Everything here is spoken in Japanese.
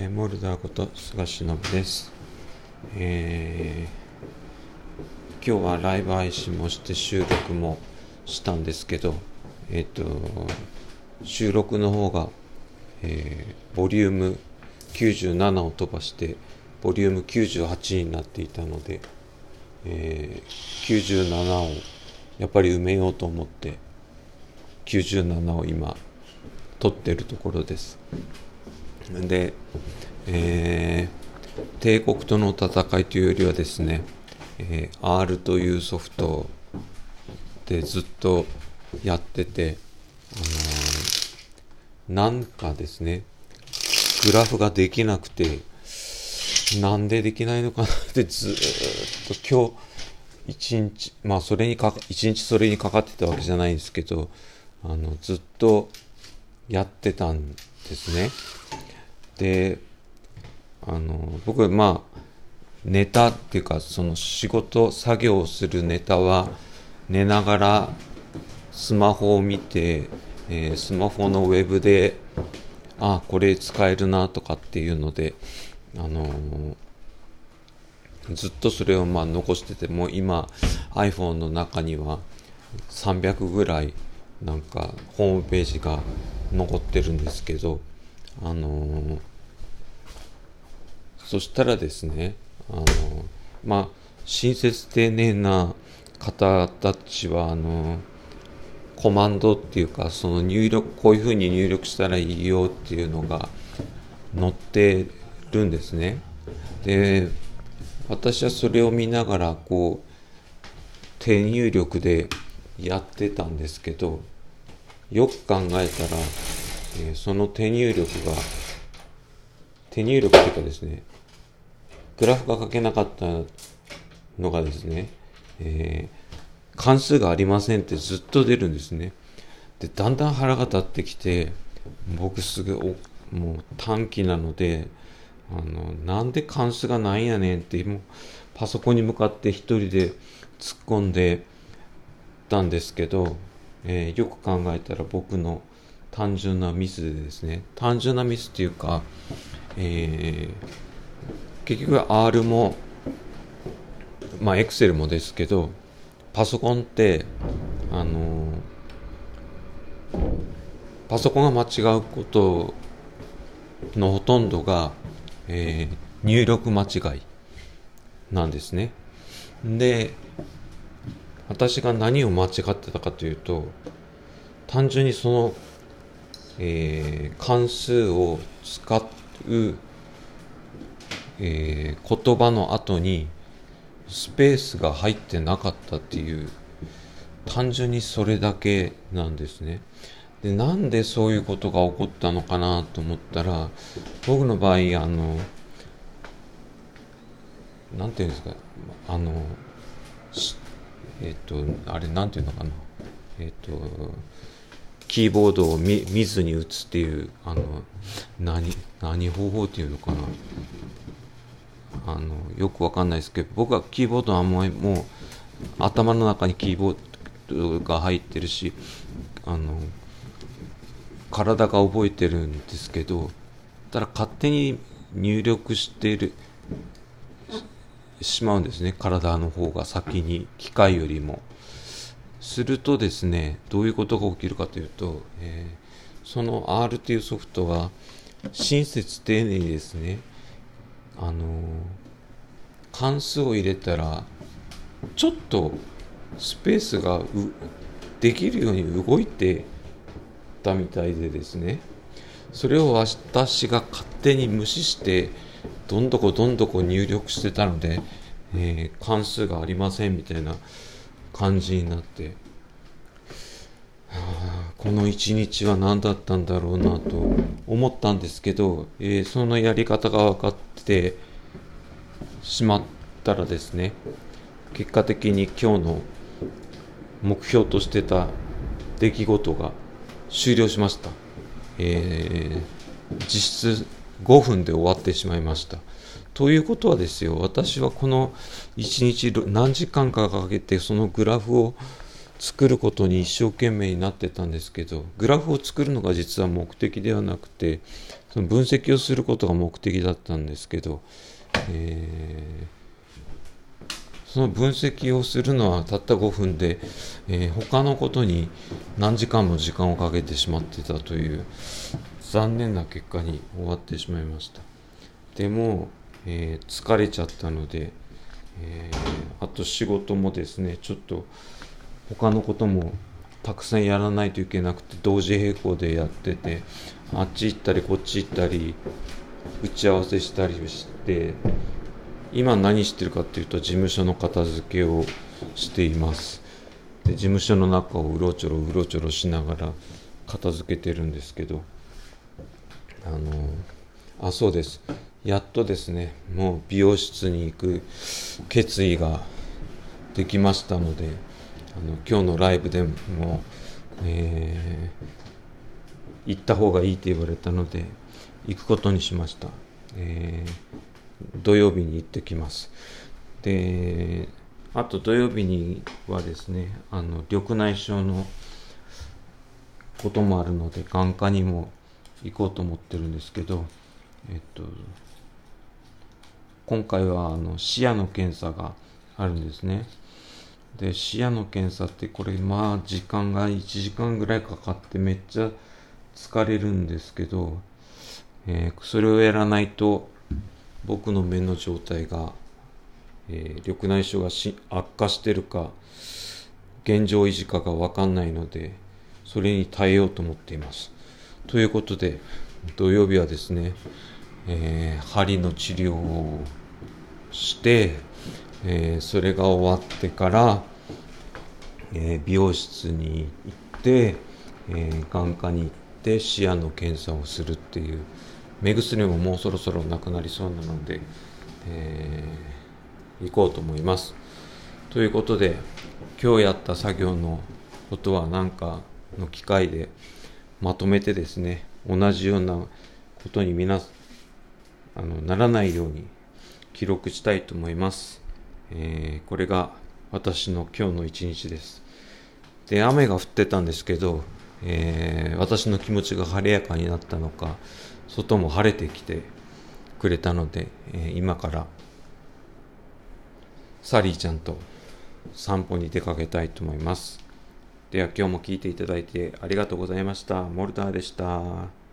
えー、モルダーこと菅忍です、えー、今日はライブ配信もして収録もしたんですけど、えっ、ー、と収録の方が、えー、ボリューム97を飛ばしてボリューム98になっていたので、えー、97をやっぱり埋めようと思って97を今撮ってるところです。で、えー、帝国との戦いというよりはですね、えー、R というソフトでずっとやってて、あのー、なんかですねグラフができなくてなんでできないのかなってずっと今日一日まあそれにか一日それにかかってたわけじゃないんですけどあのずっとやってたんですね。であの僕まあネタっていうかその仕事作業をするネタは寝ながらスマホを見て、えー、スマホのウェブであこれ使えるなとかっていうのであのー、ずっとそれをまあ残してても今 iPhone の中には300ぐらいなんかホームページが残ってるんですけどあの、そしたらですねあの、まあ親切丁寧な方たちはあの、コマンドっていうかその入力こういうふうに入力したらいいよっていうのが載ってるんですね。で私はそれを見ながらこう手入力でやってたんですけどよく考えたら、えー、その手入力が手入力っていうかですねグラフが書けなかったのがですね、えー、関数がありませんってずっと出るんですね。でだんだん腹が立ってきて僕すぐおもう短期なのであのなんで関数がないんやねんってもうパソコンに向かって一人で突っ込んでたんですけどえー、よく考えたら僕の単純なミスでですね。単純なミスっていうか、えー、結局 R もまあ Excel もですけどパソコンってあの、パソコンが間違うことのほとんどが、えー、入力間違いなんですね。で私が何を間違ってたかというと単純にその、えー、関数を使う、えー、言葉の後にスペースが入ってなかったっていう単純にそれだけなんですね。でなんでそういうことが起こったのかなと思ったら僕の場合あのなんていうんですかあのえっ、とあれなんていうのかなえっ、とキーボードを見見ずに打つっていうあの何何方法っていうのかな。あのよくわかんないですけど僕はキーボードはもうもう頭の中にキーボードが入ってるしあの体が覚えてるんですけどただ勝手に入力してるしまうんですね。体の方が先に機械よりも。するとですねどういうことが起きるかというと、えー、その R というソフトは親切丁寧にですねあの、関数を入れたらちょっとスペースができるように動いてたみたいでですねそれを私が勝手に無視してどんどこどんどこ入力してたので、えー、関数がありませんみたいな感じになって、はあ、この一日は何だったんだろうなと思ったんですけど、えー、そのやり方が分かってしまったらですね結果的に今日の目標としてた出来事が終了しました。えー、実質5分で終わってしまいました。ということはですよ、私はこの1日何時間かかけてそのグラフを作ることに一生懸命になってたんですけどグラフを作るのが実は目的ではなくてその分析をすることが目的だったんですけど、えー、その分析をするのはたった5分で、えー、他のことに何時間も時間をかけてしまってたという残念な結果に終わってしまいました。でも、えー、疲れちゃったので、えあと仕事もですねちょっと他のこともたくさんやらないといけなくて同時並行でやっててあっち行ったりこっち行ったり打ち合わせしたりして今何してるかっていうと事務所の片付けをしています。で事務所の中をうろちょろうろちょろしながら片付けてるんですけどあのあそうです。やっとですねもう美容室に行く決意ができましたのであの今日のライブでも、えー、行った方がいいって言われたので行くことにしました、えー、土曜日に行ってきます。であと土曜日にはですねあの緑内障のこともあるので眼科にも行こうと思ってるんですけどえっと今回はあの視野の検査があるんですね。で視野の検査ってこれまあ時間が1時間ぐらいかかってめっちゃ疲れるんですけど、えー、それをやらないと僕の目の状態が、えー、緑内障がし悪化してるか現状維持かが分かんないのでそれに耐えようと思っています。ということで土曜日はですね、えー、針の治療をしてえー、それが終わってから、えー、美容室に行って、えー、眼科に行って視野の検査をするっていう目薬ももうそろそろなくなりそうなので、え行こうと思います。ということで今日やった作業のことは何かの機会でまとめてですね同じようなことに皆あのならないように記録したいと思います。えー、これが私の今日の一日です。で、雨が降ってたんですけど、えー、私の気持ちが晴れやかになったのか、外も晴れてきてくれたので、えー、今からサリーちゃんと散歩に出かけたいと思います。では今日も聞いていただいてありがとうございました。モルターでした。